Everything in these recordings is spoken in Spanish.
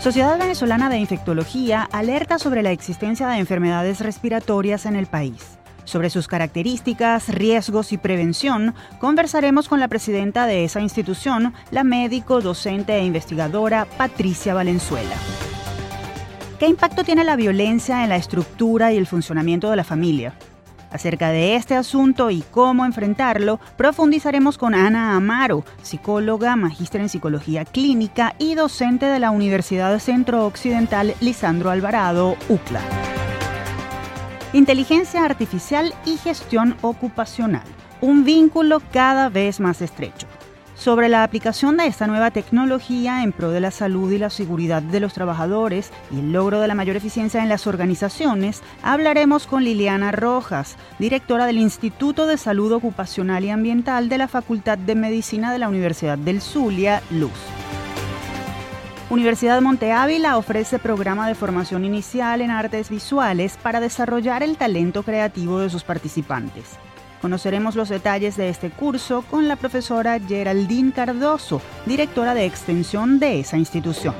Sociedad Venezolana de Infectología alerta sobre la existencia de enfermedades respiratorias en el país. Sobre sus características, riesgos y prevención, conversaremos con la presidenta de esa institución, la médico, docente e investigadora Patricia Valenzuela. ¿Qué impacto tiene la violencia en la estructura y el funcionamiento de la familia? Acerca de este asunto y cómo enfrentarlo, profundizaremos con Ana Amaro, psicóloga, magíster en psicología clínica y docente de la Universidad Centro Occidental Lisandro Alvarado, UCLA. Inteligencia artificial y gestión ocupacional. Un vínculo cada vez más estrecho sobre la aplicación de esta nueva tecnología en pro de la salud y la seguridad de los trabajadores y el logro de la mayor eficiencia en las organizaciones, hablaremos con Liliana Rojas, directora del Instituto de Salud Ocupacional y Ambiental de la Facultad de Medicina de la Universidad del Zulia, Luz. Universidad de Monte Ávila ofrece programa de formación inicial en artes visuales para desarrollar el talento creativo de sus participantes. Conoceremos los detalles de este curso con la profesora Geraldine Cardoso, directora de extensión de esa institución.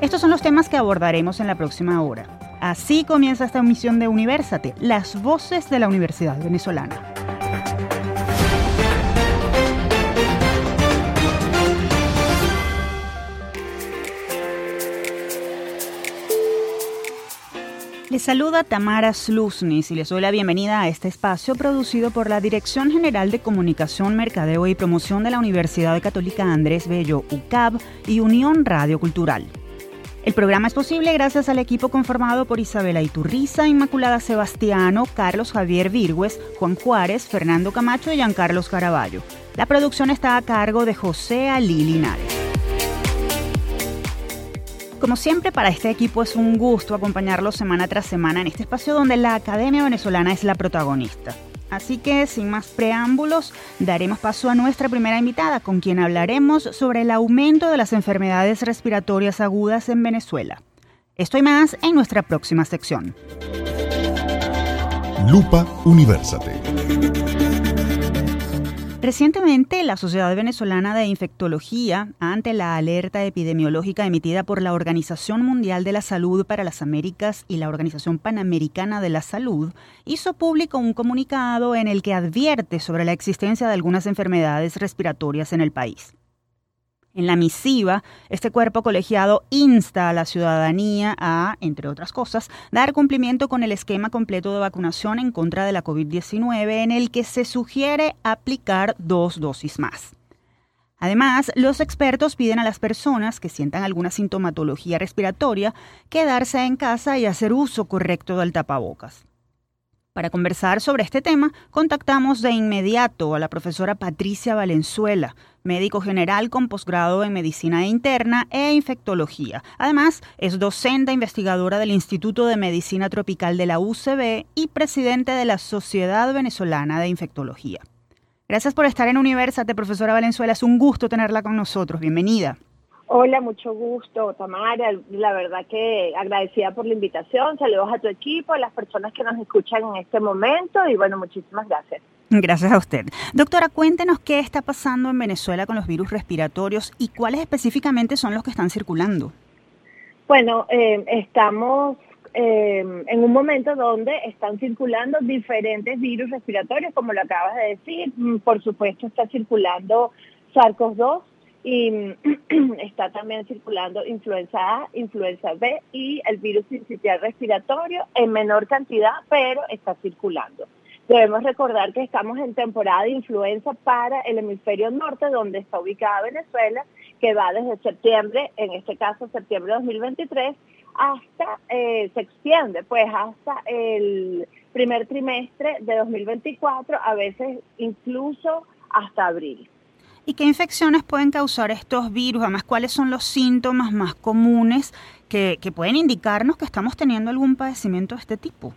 Estos son los temas que abordaremos en la próxima hora. Así comienza esta emisión de Universate, las voces de la Universidad Venezolana. Les saluda Tamara Slusnis y les doy la bienvenida a este espacio producido por la Dirección General de Comunicación, Mercadeo y Promoción de la Universidad Católica Andrés Bello, UCAB y Unión Radio Cultural. El programa es posible gracias al equipo conformado por Isabela Iturriza, Inmaculada Sebastiano, Carlos Javier Virgües, Juan Juárez, Fernando Camacho y Giancarlos Caraballo. La producción está a cargo de José Ali Linares. Como siempre, para este equipo es un gusto acompañarlo semana tras semana en este espacio donde la Academia Venezolana es la protagonista. Así que, sin más preámbulos, daremos paso a nuestra primera invitada, con quien hablaremos sobre el aumento de las enfermedades respiratorias agudas en Venezuela. Esto y más en nuestra próxima sección. Lupa Universate. Recientemente, la Sociedad Venezolana de Infectología, ante la alerta epidemiológica emitida por la Organización Mundial de la Salud para las Américas y la Organización Panamericana de la Salud, hizo público un comunicado en el que advierte sobre la existencia de algunas enfermedades respiratorias en el país. En la misiva, este cuerpo colegiado insta a la ciudadanía a, entre otras cosas, dar cumplimiento con el esquema completo de vacunación en contra de la COVID-19 en el que se sugiere aplicar dos dosis más. Además, los expertos piden a las personas que sientan alguna sintomatología respiratoria quedarse en casa y hacer uso correcto del tapabocas. Para conversar sobre este tema, contactamos de inmediato a la profesora Patricia Valenzuela, médico general con posgrado en medicina interna e infectología. Además, es docente investigadora del Instituto de Medicina Tropical de la UCB y presidente de la Sociedad Venezolana de Infectología. Gracias por estar en Universate, profesora Valenzuela. Es un gusto tenerla con nosotros. Bienvenida. Hola, mucho gusto, Tamara. La verdad que agradecida por la invitación. Saludos a tu equipo, a las personas que nos escuchan en este momento y bueno, muchísimas gracias. Gracias a usted. Doctora, cuéntenos qué está pasando en Venezuela con los virus respiratorios y cuáles específicamente son los que están circulando. Bueno, eh, estamos eh, en un momento donde están circulando diferentes virus respiratorios, como lo acabas de decir. Mm, por supuesto, está circulando SARS-CoV-2, y está también circulando influenza A, influenza B y el virus sincitial respiratorio en menor cantidad, pero está circulando. Debemos recordar que estamos en temporada de influenza para el hemisferio norte, donde está ubicada Venezuela, que va desde septiembre, en este caso septiembre de 2023, hasta, eh, se extiende pues hasta el primer trimestre de 2024, a veces incluso hasta abril. ¿Y qué infecciones pueden causar estos virus? Además, ¿cuáles son los síntomas más comunes que, pueden indicarnos que estamos teniendo algún padecimiento de este tipo?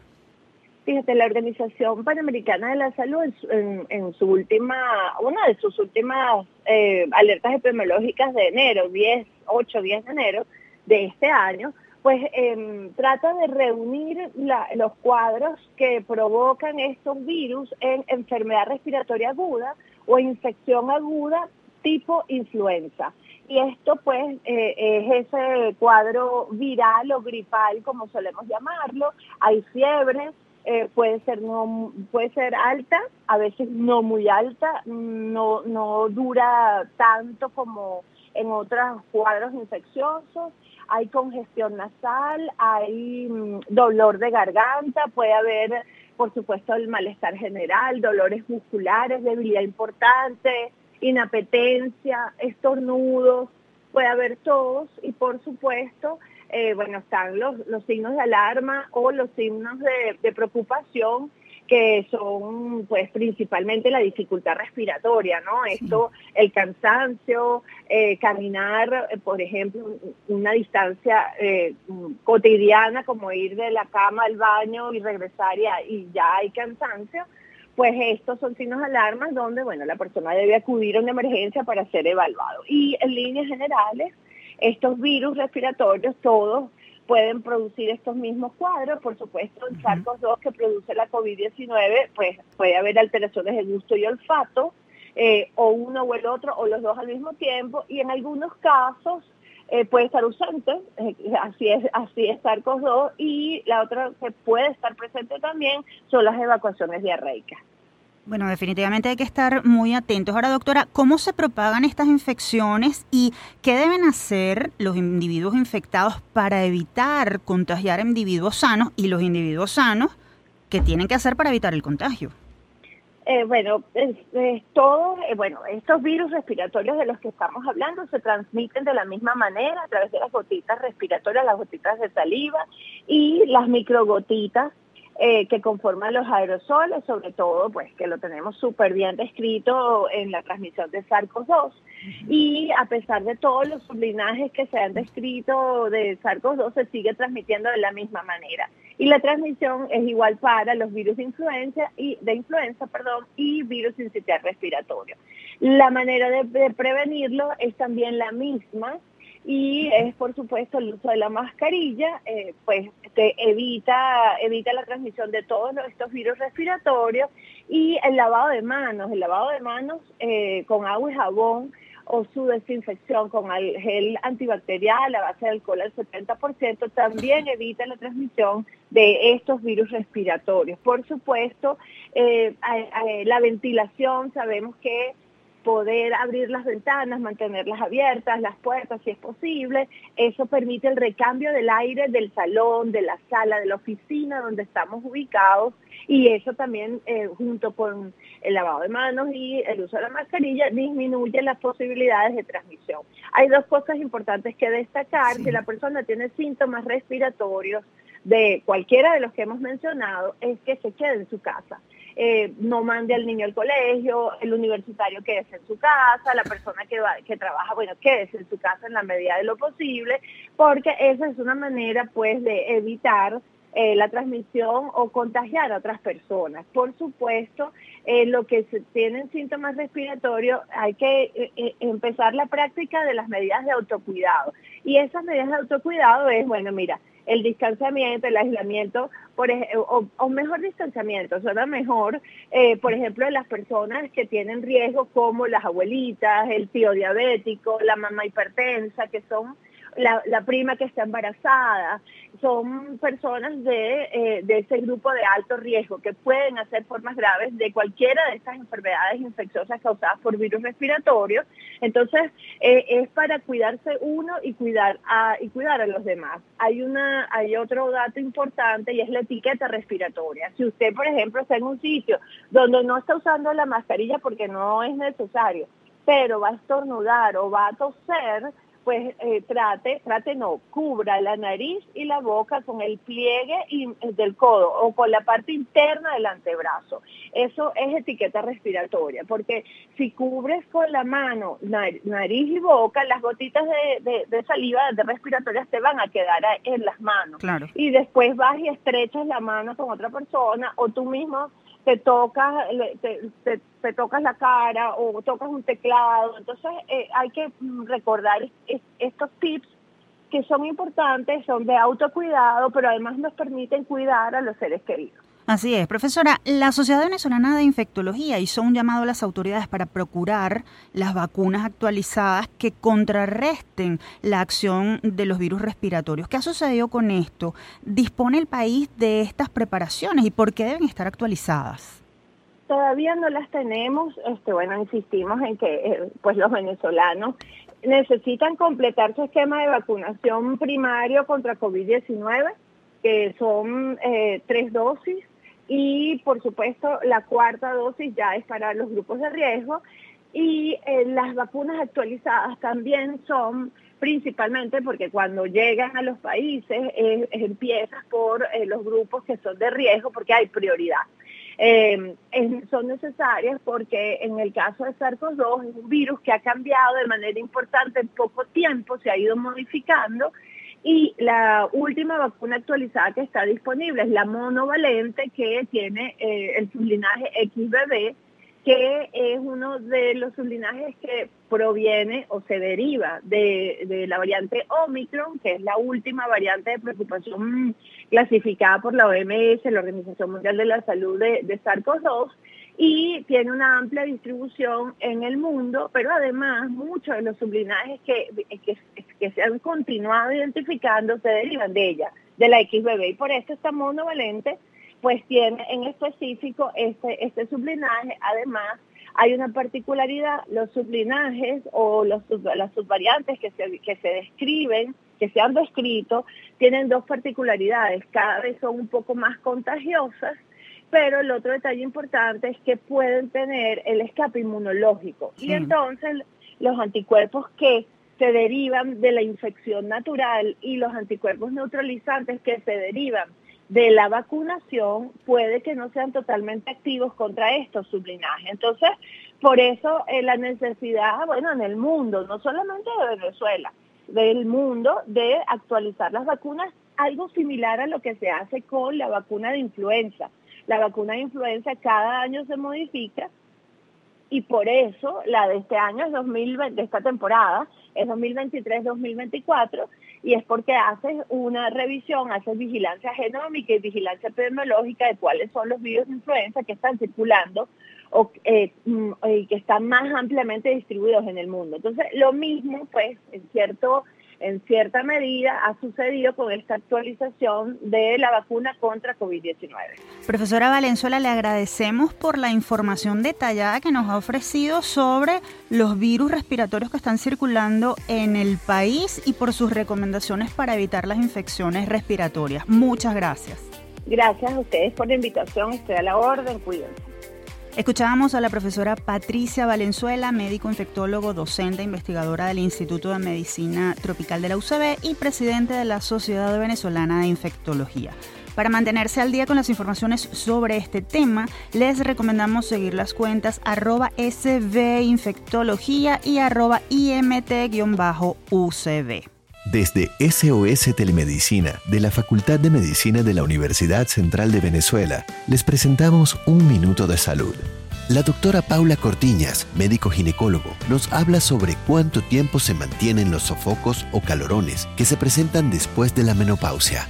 Fíjate, la Organización Panamericana de la Salud en, su última, una de sus últimas eh, alertas epidemiológicas de enero, 10, 8, 10 de enero de este año, pues em, trata de reunir los cuadros que provocan estos virus en enfermedad respiratoria aguda o infección aguda tipo influenza. y esto pues eh, es ese cuadro viral o gripal, como solemos llamarlo. Hay fiebre, eh, puede ser no puede ser alta, a veces no muy alta, no no dura tanto como en otros cuadros infecciosos. Hay congestión nasal, hay mm, dolor de garganta, puede haber, por supuesto, el malestar general, dolores musculares, debilidad importante, inapetencia, estornudos, puede haber tos y por supuesto, eh, bueno, están los, los signos de alarma o los signos de, preocupación que son pues principalmente la dificultad respiratoria, ¿no? Esto, el cansancio, eh, caminar, eh, por ejemplo, una distancia cotidiana como ir de la cama al baño y regresar y, y ya hay cansancio, pues estos son signos de alarma donde, bueno, la persona debe acudir a una emergencia para ser evaluado. Y en líneas generales, estos virus respiratorios todos pueden producir estos mismos cuadros. Por supuesto, en SARS-CoV-2 que produce la COVID-19, pues puede haber alteraciones de gusto y olfato, eh, o uno o el otro, o los dos al mismo tiempo, y en algunos casos eh, puede estar ausente, eh, así es, así es SARS-CoV-2, y la otra que puede estar presente también son las evacuaciones diarreicas. Bueno, definitivamente hay que estar muy atentos. Ahora, doctora, ¿cómo se propagan estas infecciones y qué deben hacer los individuos infectados para evitar contagiar a individuos sanos y los individuos sanos qué tienen que hacer para evitar el contagio? Eh, bueno, eh, bueno, estos virus respiratorios de los que estamos hablando se transmiten de la misma manera a través de las gotitas respiratorias, las gotitas de saliva y las microgotitas eh, que conforman los aerosoles, sobre todo, pues que lo tenemos súper bien descrito en la transmisión de SARS-CoV-2. Y a pesar de todos los sublinajes que se han descrito de SARS-CoV-2, se sigue transmitiendo de la misma manera. Y la transmisión es igual para los virus de influenza y de influenza, perdón, y virus sincitial respiratorio. La manera de prevenirlo es también la misma y es por supuesto el uso de la mascarilla, eh, pues que evita, evita la transmisión de todos estos virus respiratorios y el lavado de manos, el lavado de manos eh, con agua y jabón o su desinfección con el gel antibacterial a base de alcohol al 70% también evita la transmisión de estos virus respiratorios. Por supuesto, eh, la ventilación, sabemos que poder abrir las ventanas, mantenerlas abiertas, las puertas si es posible. Eso permite el recambio del aire del salón, de la sala, de la oficina donde estamos ubicados y eso también eh, junto con el lavado de manos y el uso de la mascarilla disminuye las posibilidades de transmisión. Hay dos cosas importantes que destacar. Si la persona tiene síntomas respiratorios de cualquiera de los que hemos mencionado, es que se quede en su casa eh, no mande al niño al colegio, el universitario quédese en su casa, la persona que, va, que trabaja, bueno, quédese en su casa en la medida de lo posible, porque esa es una manera pues de evitar eh, la transmisión o contagiar a otras personas. Por supuesto, eh, lo que se tienen síntomas respiratorios, hay que empezar la práctica de las medidas de autocuidado. Y esas medidas de autocuidado es, bueno, mira, el distanciamiento, el aislamiento, por, o, mejor distanciamiento, suena mejor, eh, por ejemplo, de las personas que tienen riesgo como las abuelitas, el tío diabético, la mamá hipertensa, que son la, prima que está embarazada, son personas de, eh, de ese grupo de alto riesgo que pueden hacer formas graves de cualquiera de estas enfermedades infecciosas causadas por virus respiratorios. Entonces, eh, es para cuidarse uno y cuidar a, y cuidar a los demás. Hay, una, hay otro dato importante y es la etiqueta respiratoria. Si usted, por ejemplo, está en un sitio donde no está usando la mascarilla porque no es necesario, pero va a estornudar o va a toser, pues eh, trate, trate no, cubra la nariz y la boca con el pliegue y, eh, del codo o con la parte interna del antebrazo. Eso es etiqueta respiratoria, porque si cubres con la mano nariz y boca, las gotitas de, de, saliva de respiratorias te van a quedar en las manos. Y después vas y estrechas la mano con otra persona o tú mismo te tocas, te, tocas la cara o tocas un teclado. Entonces eh, hay que mm, recordar estos tips que son importantes, son de autocuidado, pero además nos permiten cuidar a los seres queridos. Así es, profesora. La Sociedad Venezolana de Infectología hizo un llamado a las autoridades para procurar las vacunas actualizadas que contrarresten la acción de los virus respiratorios. ¿Qué ha sucedido con esto? ¿Dispone el país de estas preparaciones y por qué deben estar actualizadas? Todavía no las tenemos. Este, bueno, insistimos en que eh, pues los venezolanos necesitan completar su esquema de vacunación primario contra COVID-19, que son eh, tres dosis y por supuesto la cuarta dosis ya es para los grupos de riesgo y eh, las vacunas actualizadas también son principalmente porque cuando llegan a los países eh, empiezas por eh, los grupos que son de riesgo porque hay prioridad. son necesarias porque en el caso de SARS-CoV-2 es un virus que ha cambiado de manera importante en poco tiempo, se ha ido modificando y la última vacuna actualizada que está disponible es la monovalente que tiene eh, el sublinaje XBB, que es uno de los sublinajes que proviene o se deriva de, la variante Omicron, que es la última variante de preocupación clasificada por la OMS, la Organización Mundial de la Salud de, de SARS-CoV-2, y tiene una amplia distribución en el mundo, pero además muchos de los sublinajes que, que, se han continuado identificando se derivan de ella, de la XBB, y por eso esta monovalente pues tiene en específico este, este sublinaje, además hay una particularidad, los sublinajes o los, las subvariantes que se, que se describen, que se han descrito, tienen dos particularidades, cada vez son un poco más contagiosas pero el otro detalle importante es que pueden tener el escape inmunológico. Y entonces los anticuerpos que se derivan de la infección natural y los anticuerpos neutralizantes que se derivan de la vacunación puede que no sean totalmente activos contra estos sublinajes. Entonces, por eso eh, la necesidad, bueno, en el mundo, no solamente de Venezuela, del mundo, de actualizar las vacunas, algo similar a lo que se hace con la vacuna de influenza. La vacuna de influenza cada año se modifica y por eso la de este año es 2020, de esta temporada es 2023-2024 y es porque haces una revisión, haces vigilancia genómica y vigilancia epidemiológica de cuáles son los virus de influenza que están circulando o eh, mm, que están más ampliamente distribuidos en el mundo. Entonces, lo mismo, pues, en cierto en cierta medida ha sucedido con esta actualización de la vacuna contra COVID-19. Profesora Valenzuela, le agradecemos por la información detallada que nos ha ofrecido sobre los virus respiratorios que están circulando en el país y por sus recomendaciones para evitar las infecciones respiratorias. Muchas gracias. Gracias a ustedes por la invitación. Estoy a la orden. Cuídense. Escuchábamos a la profesora Patricia Valenzuela, médico infectólogo, docente, investigadora del Instituto de Medicina Tropical de la UCB y presidente de la Sociedad Venezolana de Infectología. Para mantenerse al día con las informaciones sobre este tema, les recomendamos seguir las cuentas arroba svinfectología y arroba imt-ucb. Desde SOS Telemedicina de la Facultad de Medicina de la Universidad Central de Venezuela, les presentamos Un Minuto de Salud. La doctora Paula Cortiñas, médico ginecólogo, nos habla sobre cuánto tiempo se mantienen los sofocos o calorones que se presentan después de la menopausia.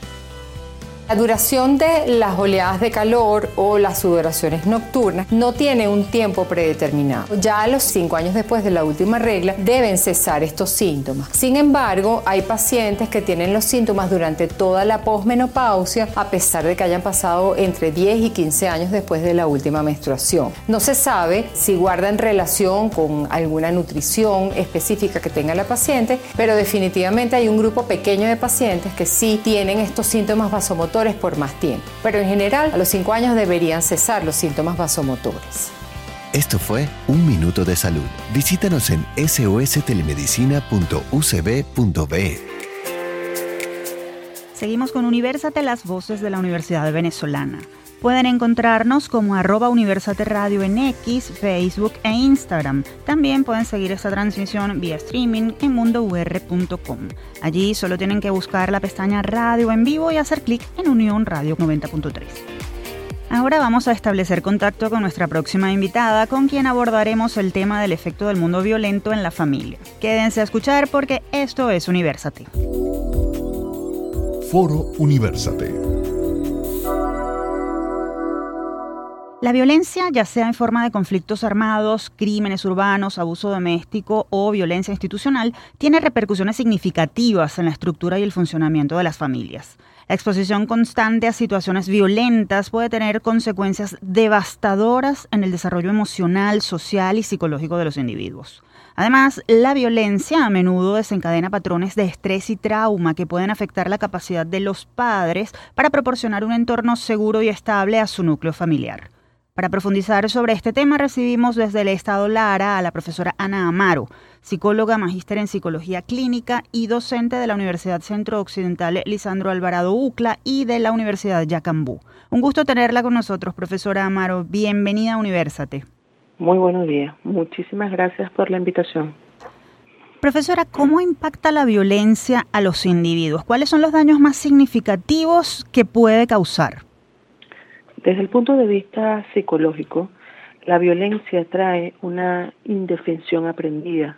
La duración de las oleadas de calor o las sudoraciones nocturnas no tiene un tiempo predeterminado. Ya a los cinco años después de la última regla deben cesar estos síntomas. Sin embargo, hay pacientes que tienen los síntomas durante toda la posmenopausia a pesar de que hayan pasado entre 10 y 15 años después de la última menstruación. No se sabe si guardan relación con alguna nutrición específica que tenga la paciente, pero definitivamente hay un grupo pequeño de pacientes que sí tienen estos síntomas por más tiempo, pero en general a los 5 años deberían cesar los síntomas vasomotores. Esto fue Un Minuto de Salud. Visítanos en sostelemedicina.ucb.be. Seguimos con Universate, las voces de la Universidad Venezolana. Pueden encontrarnos como arroba Universate Radio en X, Facebook e Instagram. También pueden seguir esta transmisión vía streaming en mundour.com. Allí solo tienen que buscar la pestaña Radio en vivo y hacer clic en Unión Radio 90.3. Ahora vamos a establecer contacto con nuestra próxima invitada, con quien abordaremos el tema del efecto del mundo violento en la familia. Quédense a escuchar porque esto es Universate. Foro Universate. La violencia, ya sea en forma de conflictos armados, crímenes urbanos, abuso doméstico o violencia institucional, tiene repercusiones significativas en la estructura y el funcionamiento de las familias. La exposición constante a situaciones violentas puede tener consecuencias devastadoras en el desarrollo emocional, social y psicológico de los individuos. Además, la violencia a menudo desencadena patrones de estrés y trauma que pueden afectar la capacidad de los padres para proporcionar un entorno seguro y estable a su núcleo familiar. Para profundizar sobre este tema recibimos desde el Estado Lara a la profesora Ana Amaro, psicóloga, magíster en psicología clínica y docente de la Universidad Centro Occidental Lisandro Alvarado UCLA y de la Universidad Yacambú. Un gusto tenerla con nosotros, profesora Amaro. Bienvenida a Universate. Muy buenos días. Muchísimas gracias por la invitación. Profesora, ¿cómo impacta la violencia a los individuos? ¿Cuáles son los daños más significativos que puede causar? Desde el punto de vista psicológico, la violencia trae una indefensión aprendida.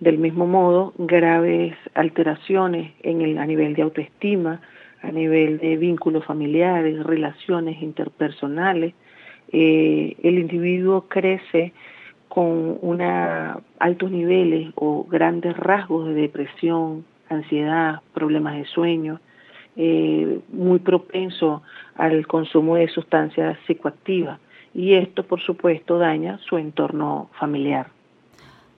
Del mismo modo, graves alteraciones en el, a nivel de autoestima, a nivel de vínculos familiares, relaciones interpersonales. Eh, el individuo crece con altos niveles o grandes rasgos de depresión, ansiedad, problemas de sueño, eh, muy propenso al consumo de sustancias psicoactivas y esto por supuesto daña su entorno familiar.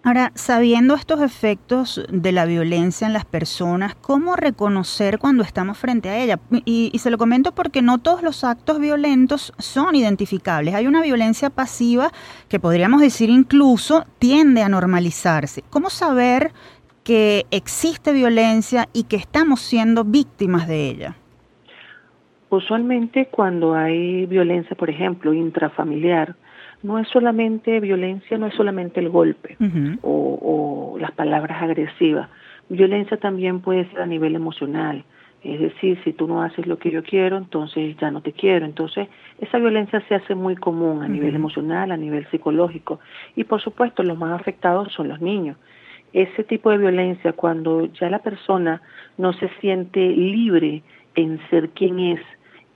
Ahora, sabiendo estos efectos de la violencia en las personas, ¿cómo reconocer cuando estamos frente a ella? Y, y, se lo comento porque no todos los actos violentos son identificables. Hay una violencia pasiva que podríamos decir incluso tiende a normalizarse. ¿Cómo saber que existe violencia y que estamos siendo víctimas de ella? Usualmente cuando hay violencia, por ejemplo, intrafamiliar, no es solamente violencia, no es solamente el golpe o, o, las palabras agresivas. Violencia también puede ser a nivel emocional. Es decir, si tú no haces lo que yo quiero, entonces ya no te quiero. Entonces, esa violencia se hace muy común a nivel emocional, a nivel psicológico. Y por supuesto, los más afectados son los niños ese tipo de violencia, cuando ya la persona no se siente libre en ser quien es,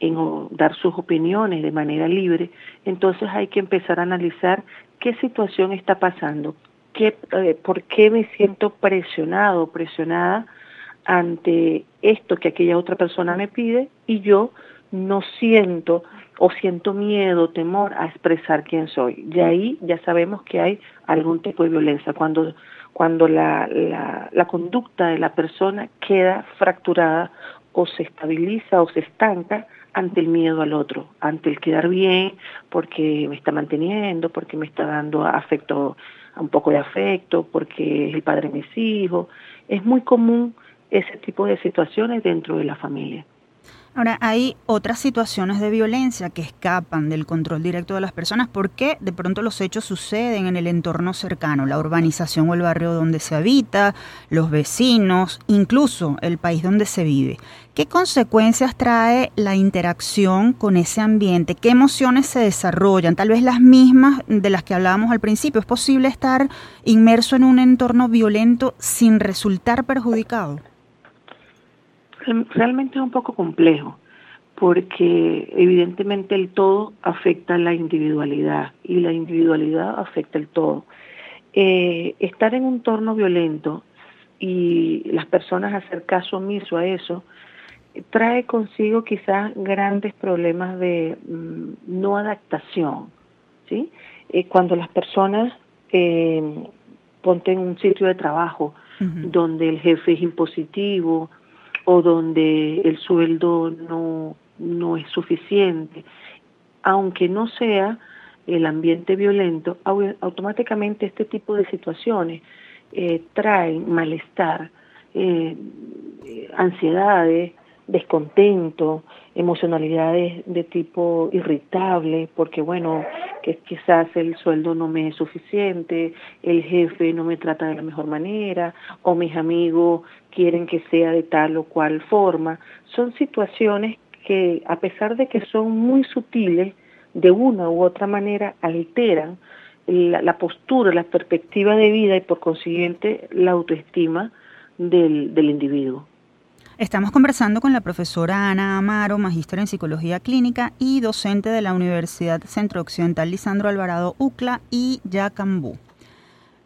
en dar sus opiniones de manera libre, entonces hay que empezar a analizar qué situación está pasando, qué, eh, por qué me siento presionado, presionada ante esto que aquella otra persona me pide y yo no siento o siento miedo, temor a expresar quién soy. Y ahí ya sabemos que hay algún tipo de violencia. Cuando cuando la, la, conducta de la persona queda fracturada o se estabiliza o se estanca ante el miedo al otro, ante el quedar bien, porque me está manteniendo, porque me está dando afecto, un poco de afecto, porque es el padre de mis hijos. Es muy común ese tipo de situaciones dentro de la familia. Ahora, hay otras situaciones de violencia que escapan del control directo de las personas porque de pronto los hechos suceden en el entorno cercano, la urbanización o el barrio donde se habita, los vecinos, incluso el país donde se vive. ¿Qué consecuencias trae la interacción con ese ambiente? ¿Qué emociones se desarrollan? Tal vez las mismas de las que hablábamos al principio. ¿Es posible estar inmerso en un entorno violento sin resultar perjudicado? Realmente es un poco complejo porque evidentemente el todo afecta a la individualidad y la individualidad afecta el todo. Eh, estar en un entorno violento y las personas hacer caso omiso a eso trae consigo quizás grandes problemas de mm, no adaptación, ¿sí? Eh, cuando las personas eh, ponte en un sitio de trabajo donde el jefe es impositivo, o donde el sueldo no, no es suficiente, aunque no sea el ambiente violento, automáticamente este tipo de situaciones eh, traen malestar, eh, ansiedades, descontento, emocionalidades de tipo irritable, porque bueno, que quizás el sueldo no me es suficiente, el jefe no me trata de la mejor manera, o mis amigos quieren que sea de tal o cual forma. Son situaciones que, a pesar de que son muy sutiles, de una u otra manera alteran la, postura, la perspectiva de vida y por consiguiente la autoestima del individuo. Estamos conversando con la profesora Ana Amaro, magíster en psicología clínica y docente de la Universidad Centro Occidental Lisandro Alvarado UCLA y Yacambú.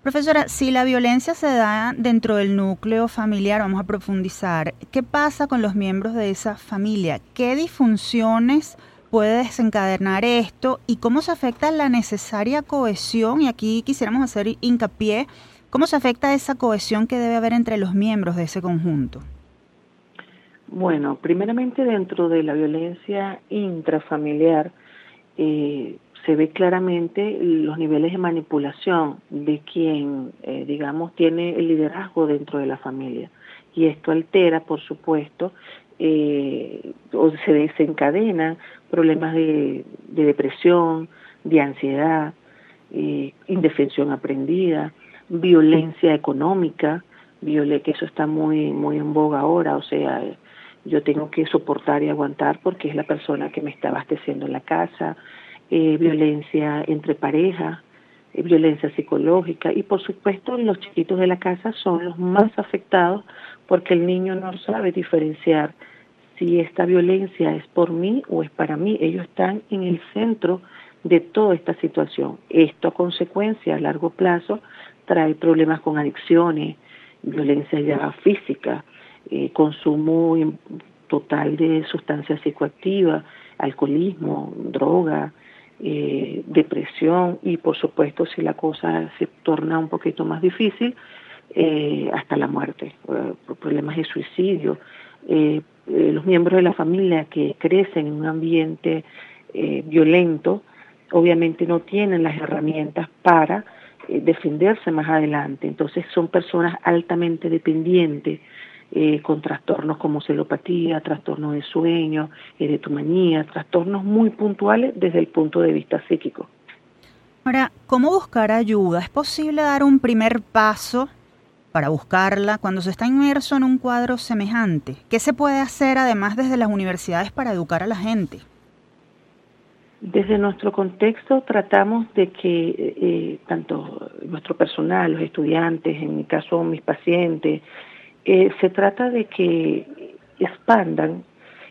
Profesora, si la violencia se da dentro del núcleo familiar, vamos a profundizar, ¿qué pasa con los miembros de esa familia? ¿Qué disfunciones puede desencadenar esto y cómo se afecta la necesaria cohesión? Y aquí quisiéramos hacer hincapié, ¿cómo se afecta esa cohesión que debe haber entre los miembros de ese conjunto? Bueno, primeramente dentro de la violencia intrafamiliar eh, se ve claramente los niveles de manipulación de quien, eh, digamos, tiene el liderazgo dentro de la familia. Y esto altera, por supuesto, eh, o se desencadenan problemas de, depresión, de ansiedad, indefensión aprendida, violencia económica, que eso está muy, muy en boga ahora, o sea, yo tengo que soportar y aguantar porque es la persona que me está abasteciendo en la casa, eh, violencia entre parejas, eh, violencia psicológica y por supuesto los chiquitos de la casa son los más afectados porque el niño no sabe diferenciar si esta violencia es por mí o es para mí. Ellos están en el centro de toda esta situación. Esto a consecuencia a largo plazo trae problemas con adicciones, violencia ya física, eh, consumo total de sustancias psicoactivas, alcoholismo, droga, eh, depresión y por supuesto si la cosa se torna un poquito más difícil, eh, hasta la muerte, problemas de suicidio. los miembros de la familia que crecen en un ambiente violento obviamente no tienen las herramientas para defenderse más adelante. Entonces son personas altamente dependientes eh, con trastornos como celopatía, trastornos de sueño, erotomanía, trastornos muy puntuales desde el punto de vista psíquico. Ahora, ¿cómo buscar ayuda? ¿Es posible dar un primer paso para buscarla cuando se está inmerso en un cuadro semejante? ¿Qué se puede hacer además desde las universidades para educar a la gente? Desde nuestro contexto tratamos de que eh, tanto nuestro personal, los estudiantes, en mi caso mis pacientes, eh, se trata de que expandan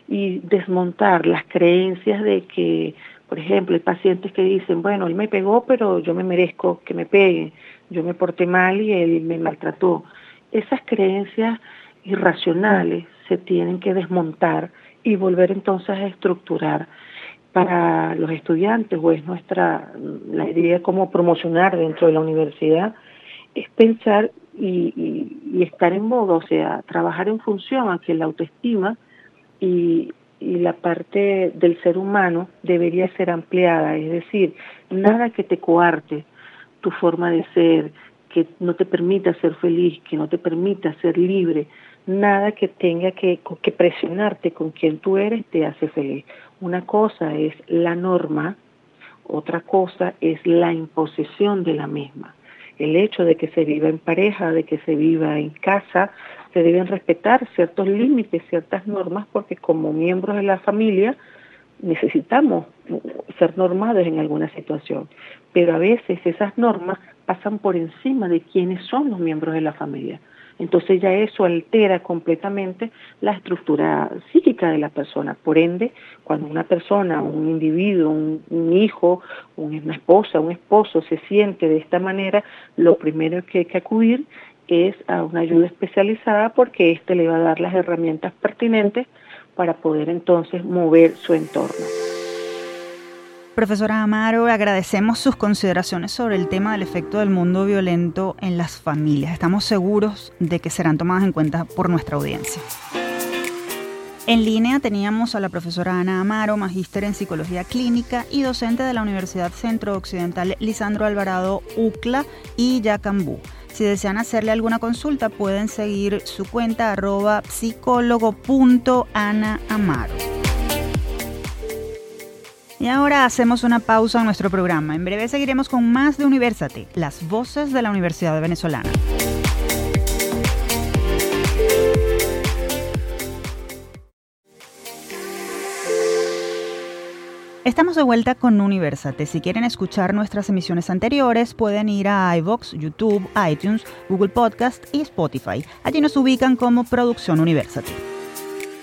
y desmontar las creencias de que, por ejemplo, hay pacientes que dicen, bueno, él me pegó, pero yo me merezco que me peguen, yo me porté mal y él me maltrató. Esas creencias irracionales se tienen que desmontar y volver entonces a estructurar para los estudiantes, o es nuestra la idea de cómo promocionar dentro de la universidad, es pensar y, estar en modo, o sea, trabajar en función a que la autoestima y, la parte del ser humano debería ser ampliada, es decir, nada que te coarte tu forma de ser, que no te permita ser feliz, que no te permita ser libre, nada que tenga que, que presionarte con quien tú eres te hace feliz. Una cosa es la norma, otra cosa es la imposición de la misma el hecho de que se viva en pareja, de que se viva en casa, se deben respetar ciertos límites, ciertas normas, porque como miembros de la familia necesitamos ser normados en alguna situación. Pero a veces esas normas pasan por encima de quienes son los miembros de la familia. Entonces ya eso altera completamente la estructura psíquica de la persona. Por ende, cuando una persona, un individuo, un, hijo, una esposa, un esposo se siente de esta manera, lo primero que hay que acudir es a una ayuda especializada porque éste le va a dar las herramientas pertinentes para poder entonces mover su entorno. Profesora Amaro, agradecemos sus consideraciones sobre el tema del efecto del mundo violento en las familias. Estamos seguros de que serán tomadas en cuenta por nuestra audiencia. En línea teníamos a la profesora Ana Amaro, magíster en psicología clínica y docente de la Universidad Centro Occidental Lisandro Alvarado UCLA y Yacambú. Si desean hacerle alguna consulta, pueden seguir su cuenta arroba psicólogo.anaamaro. Y ahora hacemos una pausa en nuestro programa. En breve seguiremos con más de Universate, las voces de la Universidad Venezolana. Estamos de vuelta con Universate. Si quieren escuchar nuestras emisiones anteriores, pueden ir a iVox, YouTube, iTunes, Google Podcast y Spotify. Allí nos ubican como Producción Universate.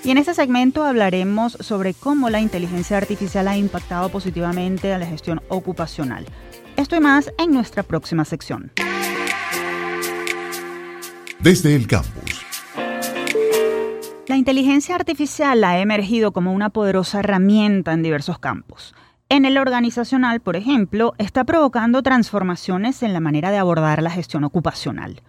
Y en este segmento hablaremos sobre cómo la inteligencia artificial ha impactado positivamente a la gestión ocupacional. Esto y más en nuestra próxima sección. Desde el campus. La inteligencia artificial ha emergido como una poderosa herramienta en diversos campos. En el organizacional, por ejemplo, está provocando transformaciones en la manera de abordar la gestión ocupacional.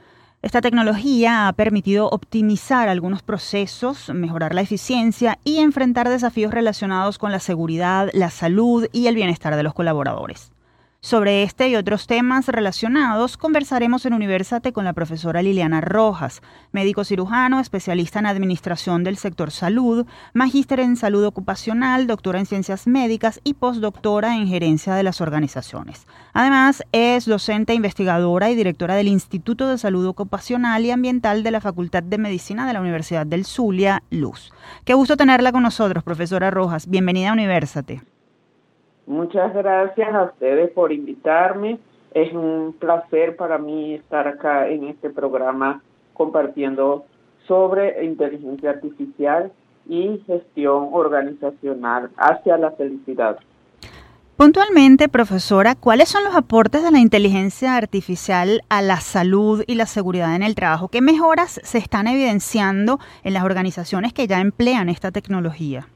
Esta tecnología ha permitido optimizar algunos procesos, mejorar la eficiencia y enfrentar desafíos relacionados con la seguridad, la salud y el bienestar de los colaboradores. Sobre este y otros temas relacionados conversaremos en Universate con la profesora Liliana Rojas, médico cirujano, especialista en administración del sector salud, magíster en salud ocupacional, doctora en ciencias médicas y postdoctora en gerencia de las organizaciones. Además, es docente investigadora y directora del Instituto de Salud Ocupacional y Ambiental de la Facultad de Medicina de la Universidad del Zulia, Luz. Qué gusto tenerla con nosotros, profesora Rojas. Bienvenida a Universate. Muchas gracias a ustedes por invitarme. Es un placer para mí estar acá en este programa compartiendo sobre inteligencia artificial y gestión organizacional hacia la felicidad. Puntualmente, profesora, ¿cuáles son los aportes de la inteligencia artificial a la salud y la seguridad en el trabajo? ¿Qué mejoras se están evidenciando en las organizaciones que ya emplean esta tecnología?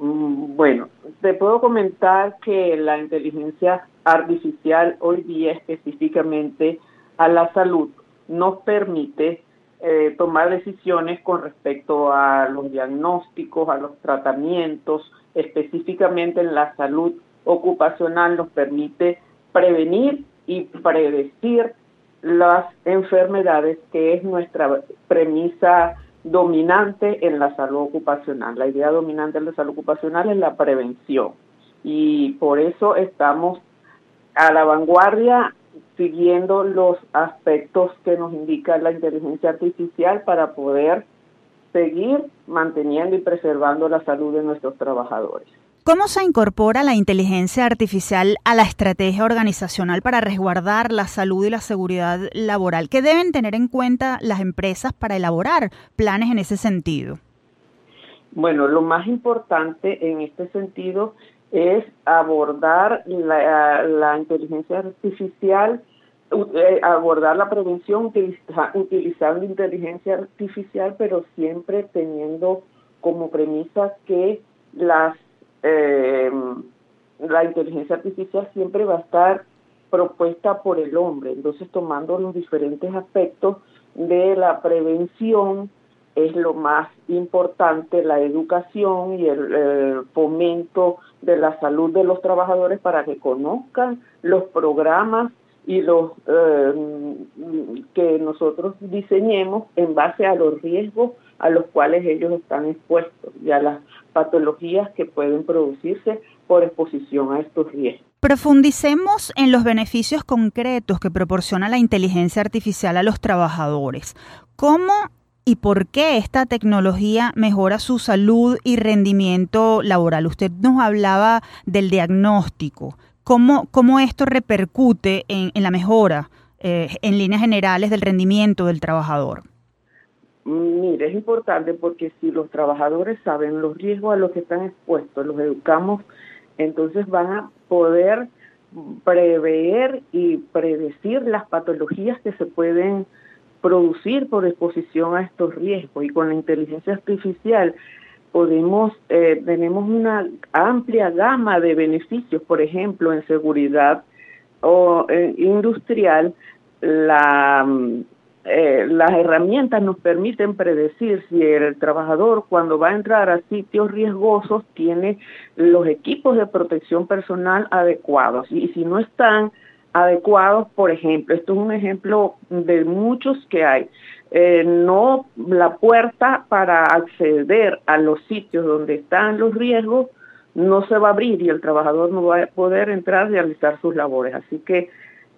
Mm, bueno, te puedo comentar que la inteligencia artificial hoy día específicamente a la salud nos permite eh, tomar decisiones con respecto a los diagnósticos, a los tratamientos, específicamente en la salud ocupacional nos permite prevenir y predecir las enfermedades, que es nuestra premisa dominante en la salud ocupacional. La idea dominante en la salud ocupacional es la prevención y por eso estamos a la vanguardia siguiendo los aspectos que nos indica la inteligencia artificial para poder seguir manteniendo y preservando la salud de nuestros trabajadores. ¿Cómo se incorpora la inteligencia artificial a la estrategia organizacional para resguardar la salud y la seguridad laboral? ¿Qué deben tener en cuenta las empresas para elaborar planes en ese sentido? Bueno, lo más importante en este sentido es abordar la, inteligencia artificial, eh, abordar la prevención utilizando inteligencia artificial, pero siempre teniendo como premisa que las eh, la inteligencia artificial siempre va a estar propuesta por el hombre. Entonces, tomando los diferentes aspectos de la prevención, es lo más importante, la educación y el, fomento de la salud de los trabajadores para que conozcan los programas y los eh, que nosotros diseñemos en base a los riesgos a los cuales ellos están expuestos y a las patologías que pueden producirse por exposición a estos riesgos. Profundicemos en los beneficios concretos que proporciona la inteligencia artificial a los trabajadores. ¿Cómo y por qué esta tecnología mejora su salud y rendimiento laboral? Usted nos hablaba del diagnóstico. ¿Cómo, cómo esto repercute en, la mejora, eh, en líneas generales, del rendimiento del trabajador? Mire, es importante porque si los trabajadores saben los riesgos a los que están expuestos, los educamos, entonces van a poder prever y predecir las patologías que se pueden producir por exposición a estos riesgos. Y con la inteligencia artificial podemos, eh, tenemos una amplia gama de beneficios, por ejemplo, en seguridad o eh, industrial, la eh, las herramientas nos permiten predecir si el trabajador cuando va a entrar a sitios riesgosos tiene los equipos de protección personal adecuados y si no están adecuados, por ejemplo, esto es un ejemplo de muchos que hay, eh, no la puerta para acceder a los sitios donde están los riesgos no se va a abrir y el trabajador no va a poder entrar a realizar sus labores. Así que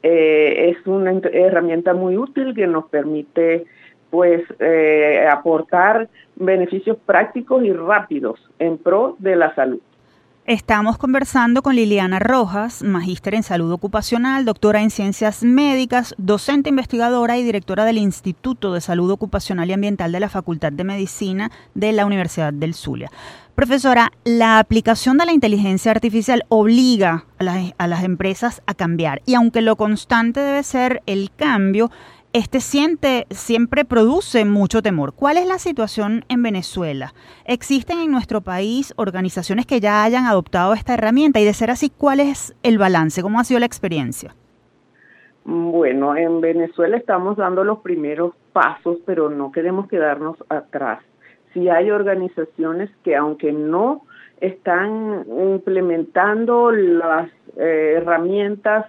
eh, es una herramienta muy útil que nos permite pues eh, aportar beneficios prácticos y rápidos en pro de la salud. Estamos conversando con Liliana Rojas, magíster en salud ocupacional, doctora en ciencias médicas, docente investigadora y directora del Instituto de Salud Ocupacional y Ambiental de la Facultad de Medicina de la Universidad del Zulia. Profesora, la aplicación de la inteligencia artificial obliga a las, empresas a cambiar y aunque lo constante debe ser el cambio, este siente, siempre produce mucho temor. ¿Cuál es la situación en Venezuela? ¿Existen en nuestro país organizaciones que ya hayan adoptado esta herramienta? Y de ser así, ¿cuál es el balance? ¿Cómo ha sido la experiencia? Bueno, en Venezuela estamos dando los primeros pasos, pero no queremos quedarnos atrás. Si hay organizaciones que aunque no están implementando las eh, herramientas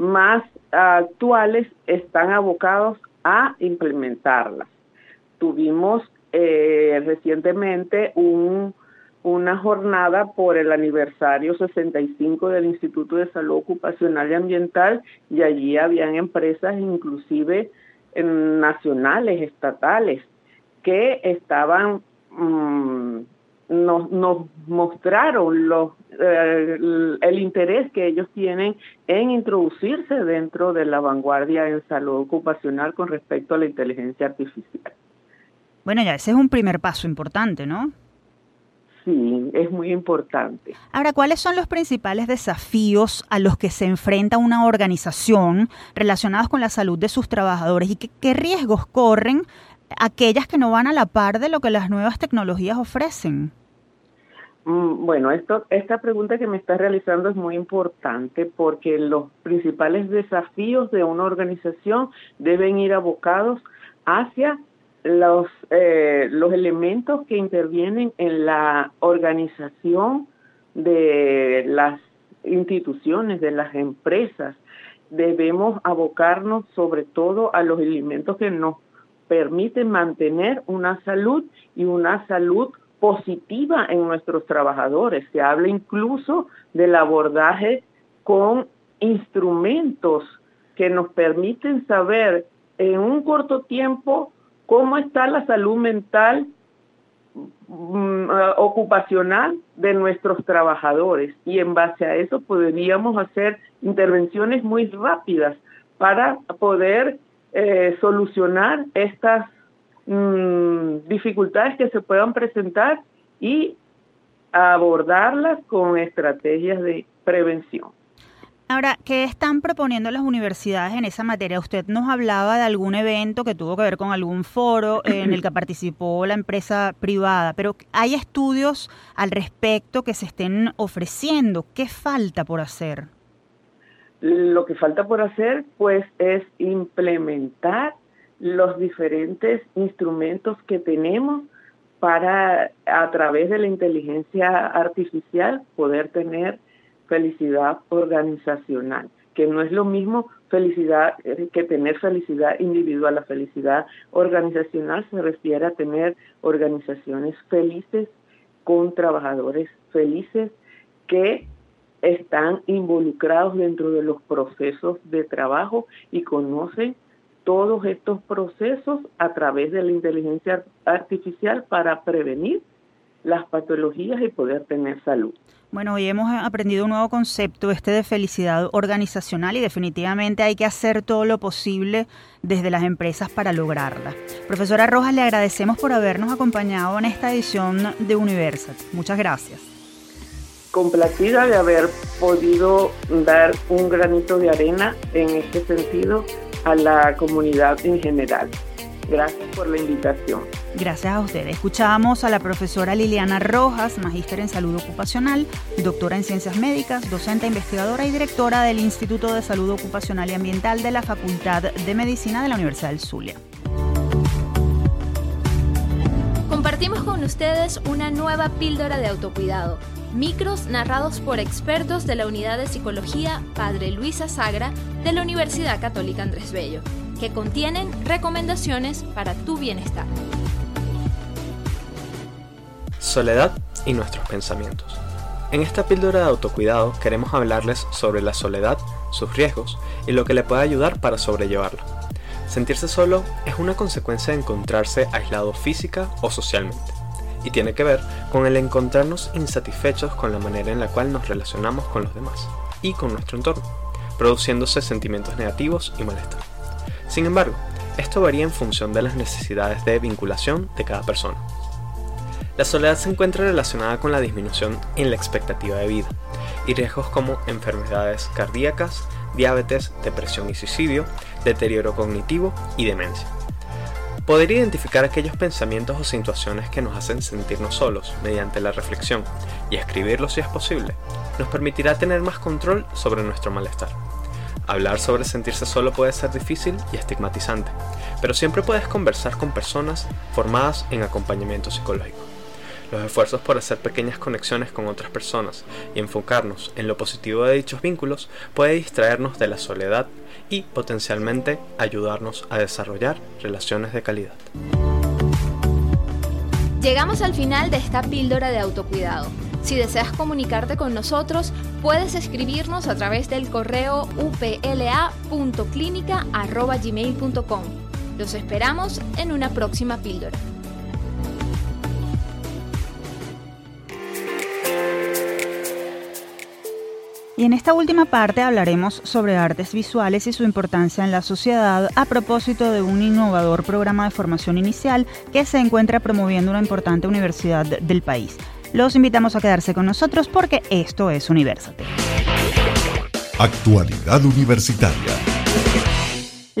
más actuales están abocados a implementarlas. Tuvimos eh, recientemente un, una jornada por el aniversario 65 del Instituto de Salud Ocupacional y Ambiental y allí habían empresas inclusive nacionales, estatales, que estaban mm, nos, nos mostraron los, eh, el, interés que ellos tienen en introducirse dentro de la vanguardia en salud ocupacional con respecto a la inteligencia artificial. Bueno, ya ese es un primer paso importante, ¿no? Sí, es muy importante. Ahora, ¿cuáles son los principales desafíos a los que se enfrenta una organización relacionados con la salud de sus trabajadores y qué riesgos corren aquellas que no van a la par de lo que las nuevas tecnologías ofrecen? Mm, bueno, esta pregunta que me estás realizando es muy importante porque los principales desafíos de una organización deben ir abocados hacia los, eh, los elementos que intervienen en la organización de las instituciones, de las empresas. Debemos abocarnos sobre todo a los elementos que nos permiten mantener una salud y una salud positiva en nuestros trabajadores. Se habla incluso del abordaje con instrumentos que nos permiten saber en un corto tiempo cómo está la salud mental mm, ocupacional de nuestros trabajadores y en base a eso podríamos hacer intervenciones muy rápidas para poder eh, solucionar estas Mm, dificultades que se puedan presentar y abordarlas con estrategias de prevención. Ahora, ¿qué están proponiendo las universidades en esa materia? Usted nos hablaba de algún evento que tuvo que ver con algún foro en el que participó la empresa privada, pero ¿hay estudios al respecto que se estén ofreciendo? ¿Qué falta por hacer? Lo que falta por hacer, pues, es implementar los diferentes instrumentos que tenemos para a través de la inteligencia artificial poder tener felicidad organizacional, que no es lo mismo felicidad eh, que tener felicidad individual. La felicidad organizacional se refiere a tener organizaciones felices con trabajadores felices que están involucrados dentro de los procesos de trabajo y conocen todos estos procesos a través de la inteligencia artificial para prevenir las patologías y poder tener salud. Bueno, hoy hemos aprendido un nuevo concepto, este de felicidad organizacional, y definitivamente hay que hacer todo lo posible desde las empresas para lograrla. Profesora Rojas, le agradecemos por habernos acompañado en esta edición de Universal. Muchas gracias. Complacida de haber podido dar un granito de arena en este sentido a la comunidad en general. Gracias por la invitación. Gracias a ustedes. Escuchamos a la profesora Liliana Rojas, magíster en salud ocupacional, doctora en ciencias médicas, docente investigadora y directora del Instituto de Salud Ocupacional y Ambiental de la Facultad de Medicina de la Universidad del Zulia. Compartimos con ustedes una nueva píldora de autocuidado micros narrados por expertos de la Unidad de Psicología Padre Luisa Sagra de la Universidad Católica Andrés Bello, que contienen recomendaciones para tu bienestar. Soledad y nuestros pensamientos. En esta píldora de autocuidado queremos hablarles sobre la soledad, sus riesgos y lo que le puede ayudar para sobrellevarla. Sentirse solo es una consecuencia de encontrarse aislado física o socialmente y tiene que ver con el encontrarnos insatisfechos con la manera en la cual nos relacionamos con los demás y con nuestro entorno, produciéndose sentimientos negativos y malestar. Sin embargo, esto varía en función de las necesidades de vinculación de cada persona. La soledad se encuentra relacionada con la disminución en la expectativa de vida y riesgos como enfermedades cardíacas, diabetes, depresión y suicidio, deterioro cognitivo y demencia. Poder identificar aquellos pensamientos o situaciones que nos hacen sentirnos solos mediante la reflexión y escribirlos si es posible, nos permitirá tener más control sobre nuestro malestar. Hablar sobre sentirse solo puede ser difícil y estigmatizante, pero siempre puedes conversar con personas formadas en acompañamiento psicológico. Los esfuerzos por hacer pequeñas conexiones con otras personas y enfocarnos en lo positivo de dichos vínculos puede distraernos de la soledad y potencialmente ayudarnos a desarrollar relaciones de calidad. Llegamos al final de esta píldora de autocuidado. Si deseas comunicarte con nosotros, puedes escribirnos a través del correo upla.clinica.gmail.com. Los esperamos en una próxima píldora. Y en esta última parte hablaremos sobre artes visuales y su importancia en la sociedad a propósito de un innovador programa de formación inicial que se encuentra promoviendo una importante universidad del país. Los invitamos a quedarse con nosotros porque esto es Universate. Actualidad Universitaria.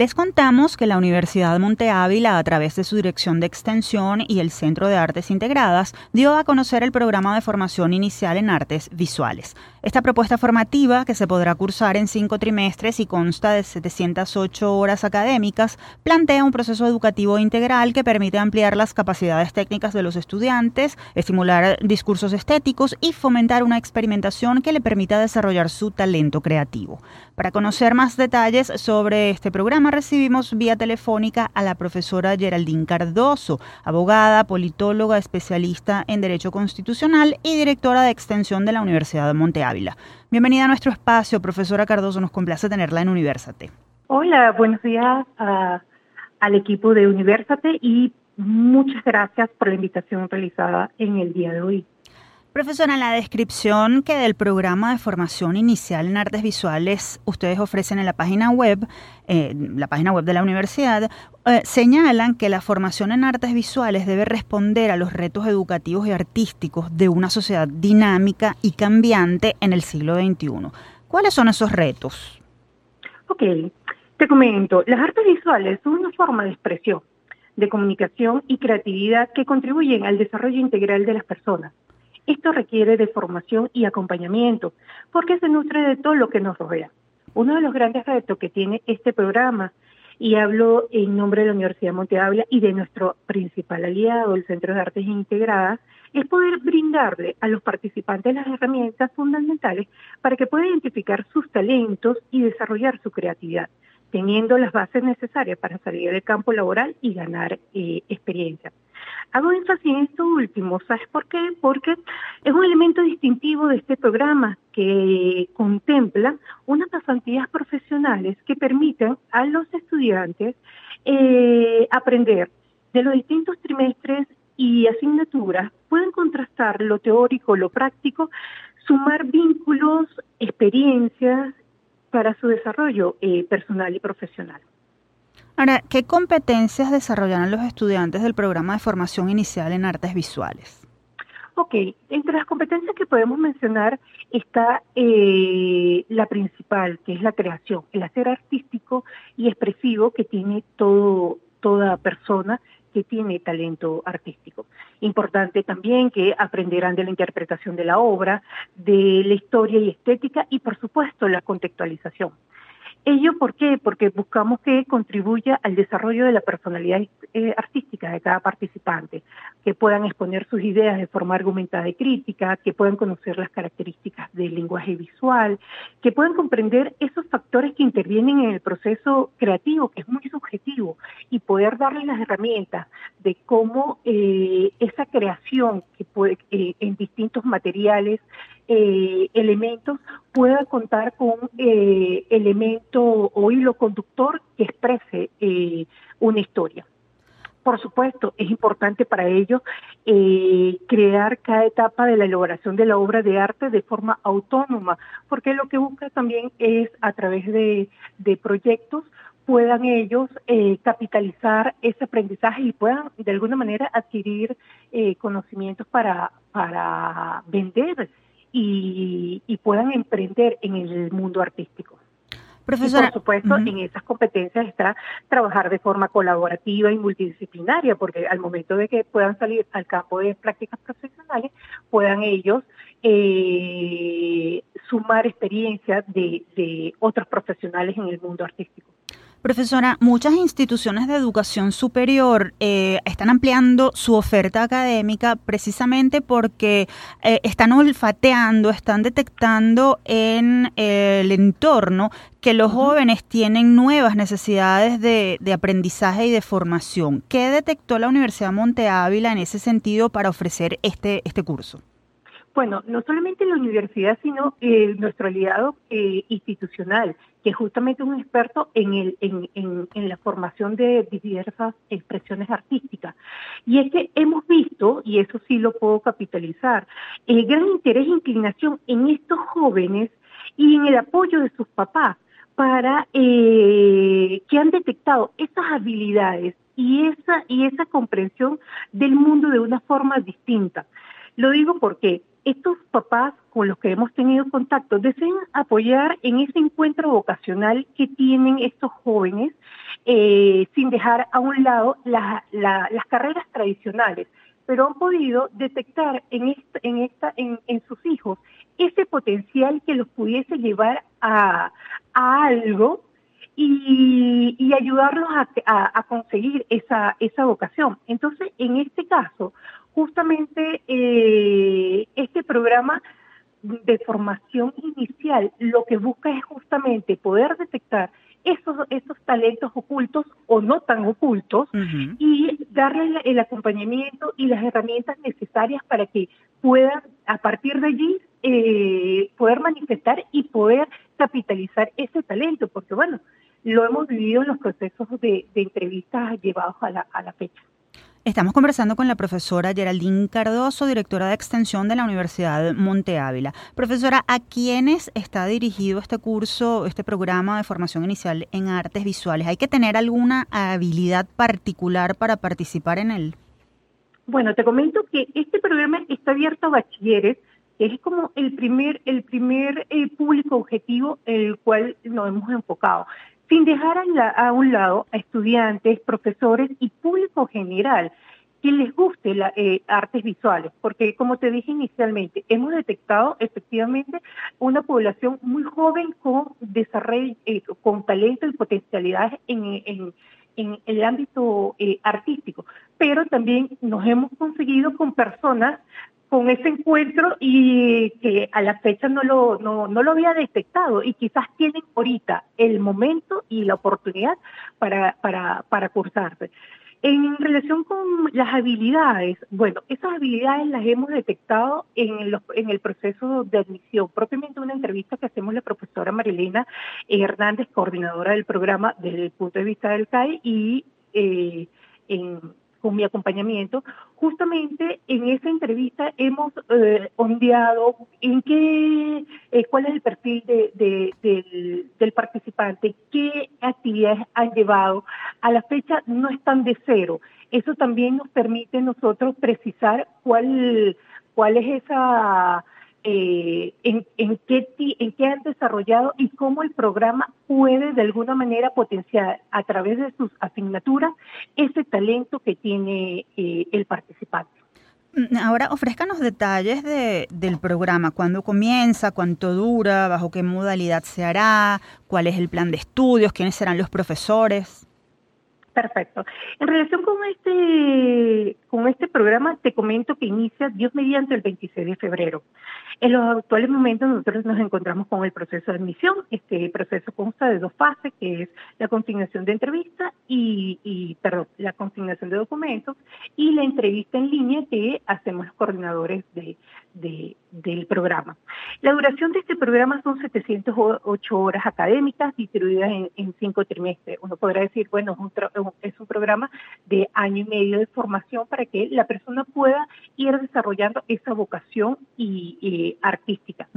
Les contamos que la Universidad Monte Ávila, a través de su Dirección de Extensión y el Centro de Artes Integradas, dio a conocer el programa de formación inicial en artes visuales. Esta propuesta formativa, que se podrá cursar en cinco trimestres y consta de 708 horas académicas, plantea un proceso educativo integral que permite ampliar las capacidades técnicas de los estudiantes, estimular discursos estéticos y fomentar una experimentación que le permita desarrollar su talento creativo. Para conocer más detalles sobre este programa, recibimos vía telefónica a la profesora Geraldine Cardoso, abogada, politóloga, especialista en Derecho Constitucional y directora de Extensión de la Universidad de Monte Ávila. Bienvenida a nuestro espacio, profesora Cardoso, nos complace tenerla en Universate. Hola, buenos días al equipo de Universate y muchas gracias por la invitación realizada en el día de hoy. Profesora, en la descripción que del programa de formación inicial en artes visuales ustedes ofrecen en la página web, eh, la página web de la universidad, eh, señalan que la formación en artes visuales debe responder a los retos educativos y artísticos de una sociedad dinámica y cambiante en el siglo XXI. ¿Cuáles son esos retos? Ok, te comento, las artes visuales son una forma de expresión, de comunicación y creatividad que contribuyen al desarrollo integral de las personas esto requiere de formación y acompañamiento, porque se nutre de todo lo que nos rodea. Uno de los grandes retos que tiene este programa, y hablo en nombre de la Universidad de Monte Ávila y de nuestro principal aliado, el Centro de Artes Integradas, es poder brindarle a los participantes las herramientas fundamentales para que puedan identificar sus talentos y desarrollar su creatividad, teniendo las bases necesarias para salir del campo laboral y ganar eh, experiencia. Hago énfasis en esto último, ¿sabes por qué? Porque es un elemento distintivo de este programa que contempla unas pasantías profesionales que permiten a los estudiantes eh, aprender de los distintos trimestres y asignaturas, pueden contrastar lo teórico, lo práctico, sumar vínculos, experiencias para su desarrollo eh, personal y profesional. Ahora, ¿qué competencias desarrollarán los estudiantes del programa de formación inicial en artes visuales? Ok, entre las competencias que podemos mencionar está eh, la principal, que es la creación, el hacer artístico y expresivo que tiene todo, toda persona que tiene talento artístico. Importante también que aprenderán de la interpretación de la obra, de la historia y estética y por supuesto la contextualización. ¿Ello por qué? Porque buscamos que contribuya al desarrollo de la personalidad eh, artística de cada participante, que puedan exponer sus ideas de forma argumentada y crítica, que puedan conocer las características del lenguaje visual, que puedan comprender esos factores que intervienen en el proceso creativo, que es muy subjetivo, y poder darles las herramientas de cómo eh, esa creación que puede, eh, en distintos materiales, elementos, pueda contar con elemento o hilo conductor que exprese una historia. por supuesto, es importante para ellos eh, crear cada etapa de la elaboración de la obra de arte de forma autónoma, porque lo que busca también es a través de, proyectos puedan ellos eh, capitalizar ese aprendizaje y puedan de alguna manera adquirir eh, conocimientos para, para vender y puedan emprender en el mundo artístico. Profesora, y por supuesto, en esas competencias está trabajar de forma colaborativa y multidisciplinaria, porque al momento de que puedan salir al campo de prácticas profesionales, puedan ellos eh, sumar experiencia de, de otros profesionales en el mundo artístico. Profesora, muchas instituciones de educación superior eh, están ampliando su oferta académica precisamente porque eh, están olfateando, están detectando en el entorno que los jóvenes tienen nuevas necesidades de, de, aprendizaje y de formación. ¿Qué detectó la Universidad Monte Ávila en ese sentido para ofrecer este, este curso? Bueno, no solamente la universidad, sino eh, nuestro aliado eh, institucional, que justamente es un experto en, el, en, en, la formación de diversas expresiones artísticas. Y es que hemos visto, y eso sí lo puedo capitalizar, el gran interés e inclinación en estos jóvenes y en el apoyo de sus papás para eh, que han detectado esas habilidades y esa, y esa comprensión del mundo de una forma distinta. Lo digo porque estos papás con los que hemos tenido contacto desean apoyar en ese encuentro vocacional que tienen estos jóvenes eh, sin dejar a un lado las carreras tradicionales, pero han podido detectar en, esta, en, esta, en, sus hijos ese potencial que los pudiese llevar a, algo y, ayudarlos a, a, conseguir esa, esa vocación. Entonces, en este caso, justamente eh, este programa de formación inicial lo que busca es justamente poder detectar esos, esos talentos ocultos o no tan ocultos y darle el, acompañamiento y las herramientas necesarias para que puedan a partir de allí eh, poder manifestar y poder capitalizar ese talento, porque bueno, lo hemos vivido en los procesos de, entrevistas llevados a la, a la fecha. Estamos conversando con la profesora Geraldine Cardoso, directora de extensión de la Universidad Monte Ávila. Profesora, ¿a quiénes está dirigido este curso, este programa de formación inicial en artes visuales? ¿Hay que tener alguna habilidad particular para participar en él? Bueno, te comento que este programa está abierto a bachilleres, es como el primer, el primer eh, público objetivo en el cual nos hemos enfocado sin dejar a, un lado a estudiantes, profesores y público general que les guste las eh, artes visuales, porque como te dije inicialmente, hemos detectado efectivamente una población muy joven con desarrollo, eh, con talento y potencialidades en, el ámbito eh, artístico, pero también nos hemos conseguido con personas con ese encuentro y que a la fecha no lo, no, no lo había detectado y quizás tienen ahorita el momento y la oportunidad para, para, para cursarse. En relación con las habilidades, bueno, esas habilidades las hemos detectado en, los, en el proceso de admisión, propiamente una entrevista que hacemos la profesora Marilena Hernández, coordinadora del programa desde el punto de vista del CAE y eh, en, con mi acompañamiento, justamente en esa entrevista hemos eh, ondeado en qué, eh, cuál es el perfil de, del, participante, qué actividades han llevado. A la fecha no están de cero. Eso también nos permite nosotros precisar cuál, cuál es esa eh, en, en, qué, en qué han desarrollado y cómo el programa puede de alguna manera potenciar a través de sus asignaturas ese talento que tiene eh, el participante. Mm, ahora, ofrezcanos detalles de, del programa, cuándo comienza, cuánto dura, bajo qué modalidad se hará, cuál es el plan de estudios, quiénes serán los profesores. Perfecto. En relación con este, con este programa, te comento que inicia Dios mediante el 26 de febrero. En los actuales momentos nosotros nos encontramos con el proceso de admisión. Este proceso consta de dos fases, que es la consignación de entrevista y, perdón, la consignación de documentos y la entrevista en línea que hacemos los coordinadores de, de, del programa. La duración de este programa son 708 horas académicas distribuidas en, cinco trimestres. Uno podrá decir, bueno, es un, programa de año y medio de formación para que la persona pueda ir desarrollando esa vocación y, artística.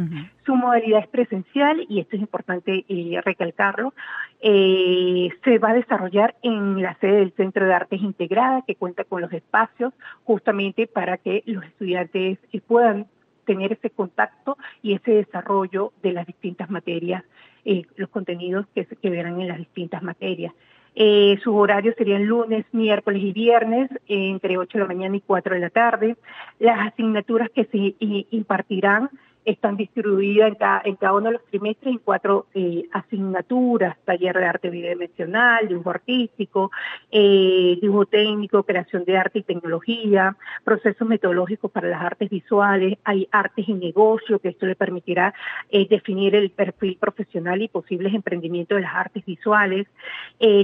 Su modalidad es presencial y esto es importante eh, recalcarlo. Eh, se va a desarrollar en la sede del Centro de Artes Integrada, que cuenta con los espacios justamente para que los estudiantes eh, puedan tener ese contacto y ese desarrollo de las distintas materias, eh, los contenidos que, se, que verán en las distintas materias. Eh, sus horarios serían lunes, miércoles y viernes, entre 8 de la mañana y 4 de la tarde. Las asignaturas que se impartirán están distribuidas en cada, uno de los trimestres en cuatro eh, asignaturas, taller de arte bidimensional, dibujo artístico, eh, dibujo técnico, creación de arte y tecnología, procesos metodológicos para las artes visuales, hay artes y negocio, que esto le permitirá eh, definir el perfil profesional y posibles emprendimientos de las artes visuales,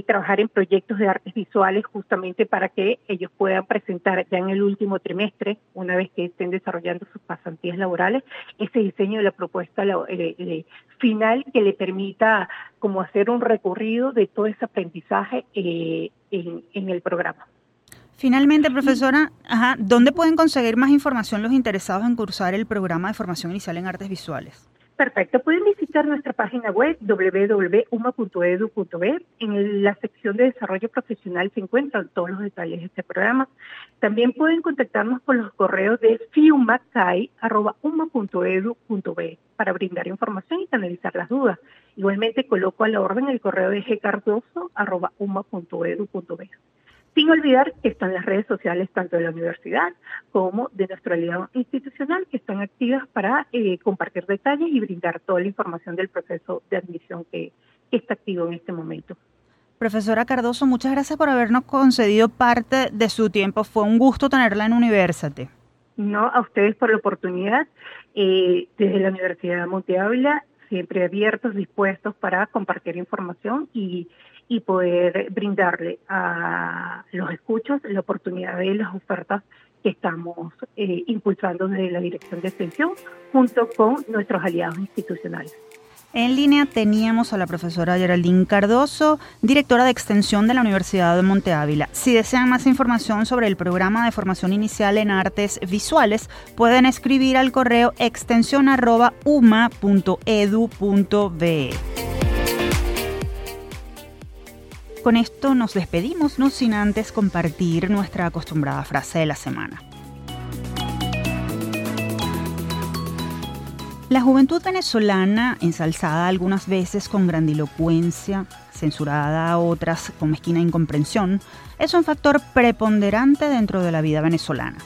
trabajar en proyectos de artes visuales justamente para que ellos puedan presentar ya en el último trimestre, una vez que estén desarrollando sus pasantías laborales, ese diseño de la propuesta final que le permita como hacer un recorrido de todo ese aprendizaje eh, en, el programa. Finalmente, profesora, ¿dónde pueden conseguir más información los interesados en cursar el programa de formación inicial en artes visuales? Perfecto. Pueden visitar nuestra página web www.uma.edu.b. En la sección de desarrollo profesional se encuentran todos los detalles de este programa. También pueden contactarnos con los correos de fiumacai.uma.edu.b para brindar información y canalizar las dudas. Igualmente coloco a la orden el correo de gcardoso.uma.edu.b. Sin olvidar que están las redes sociales tanto de la universidad como de nuestra aliado institucional que están activas para eh, compartir detalles y brindar toda la información del proceso de admisión que, está activo en este momento. Profesora Cardoso, muchas gracias por habernos concedido parte de su tiempo. Fue un gusto tenerla en University. No, a ustedes por la oportunidad. Eh, desde la Universidad de Monte siempre abiertos, dispuestos para compartir información y y poder brindarle a los escuchos la oportunidad de las ofertas que estamos eh, impulsando desde la Dirección de Extensión junto con nuestros aliados institucionales. En línea teníamos a la profesora Geraldine Cardoso, directora de extensión de la Universidad de Monte Ávila. Si desean más información sobre el programa de formación inicial en artes visuales, pueden escribir al correo extensión.uma.edu.be. Con esto nos despedimos, no sin antes compartir nuestra acostumbrada frase de la semana. La juventud venezolana, ensalzada algunas veces con grandilocuencia, censurada otras con mezquina incomprensión, es un factor preponderante dentro de la vida venezolana.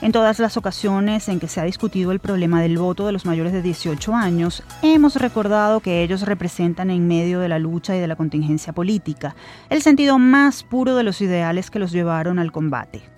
En todas las ocasiones en que se ha discutido el problema del voto de los mayores de 18 años, hemos recordado que ellos representan en medio de la lucha y de la contingencia política el sentido más puro de los ideales que los llevaron al combate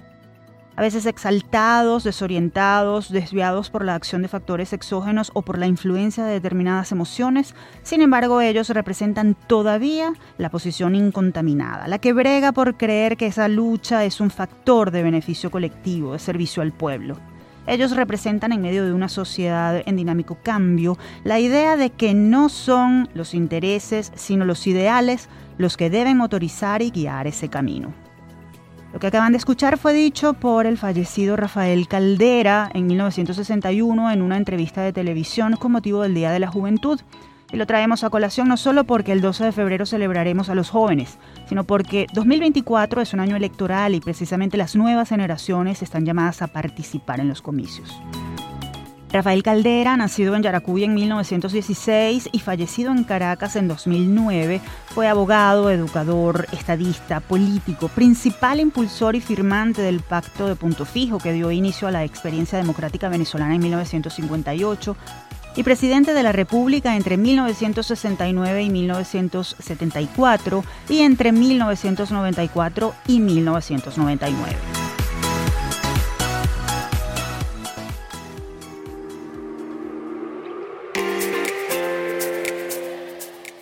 a veces exaltados, desorientados, desviados por la acción de factores exógenos o por la influencia de determinadas emociones. Sin embargo, ellos representan todavía la posición incontaminada, la que brega por creer que esa lucha es un factor de beneficio colectivo, de servicio al pueblo. Ellos representan en medio de una sociedad en dinámico cambio la idea de que no son los intereses, sino los ideales los que deben motorizar y guiar ese camino. Lo que acaban de escuchar fue dicho por el fallecido Rafael Caldera en 1961 en una entrevista de televisión con motivo del Día de la Juventud. Y lo traemos a colación no solo porque el 12 de febrero celebraremos a los jóvenes, sino porque 2024 es un año electoral y precisamente las nuevas generaciones están llamadas a participar en los comicios. Rafael Caldera, nacido en Yaracuy en 1916 y fallecido en Caracas en 2009, fue abogado, educador, estadista, político, principal impulsor y firmante del Pacto de Punto Fijo que dio inicio a la experiencia democrática venezolana en 1958 y presidente de la República entre 1969 y 1974 y entre 1994 y 1999.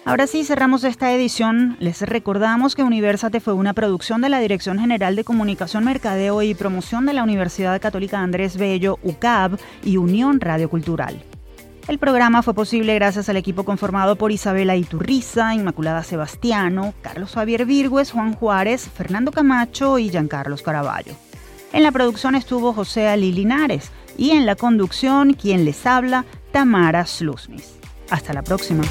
Ahora sí, cerramos esta edición. Les recordamos que Universate fue una producción de la Dirección General de Comunicación, Mercadeo y Promoción de la Universidad Católica Andrés Bello, UCAB y Unión Radio Cultural. El programa fue posible gracias al equipo conformado por Isabela Iturriza, Inmaculada Sebastiano, Carlos Javier Virgües, Juan Juárez, Fernando Camacho y Giancarlos Caraballo. En la producción estuvo José Ali Linares y en la conducción, quien les habla, Tamara Slusnis. Hasta la próxima.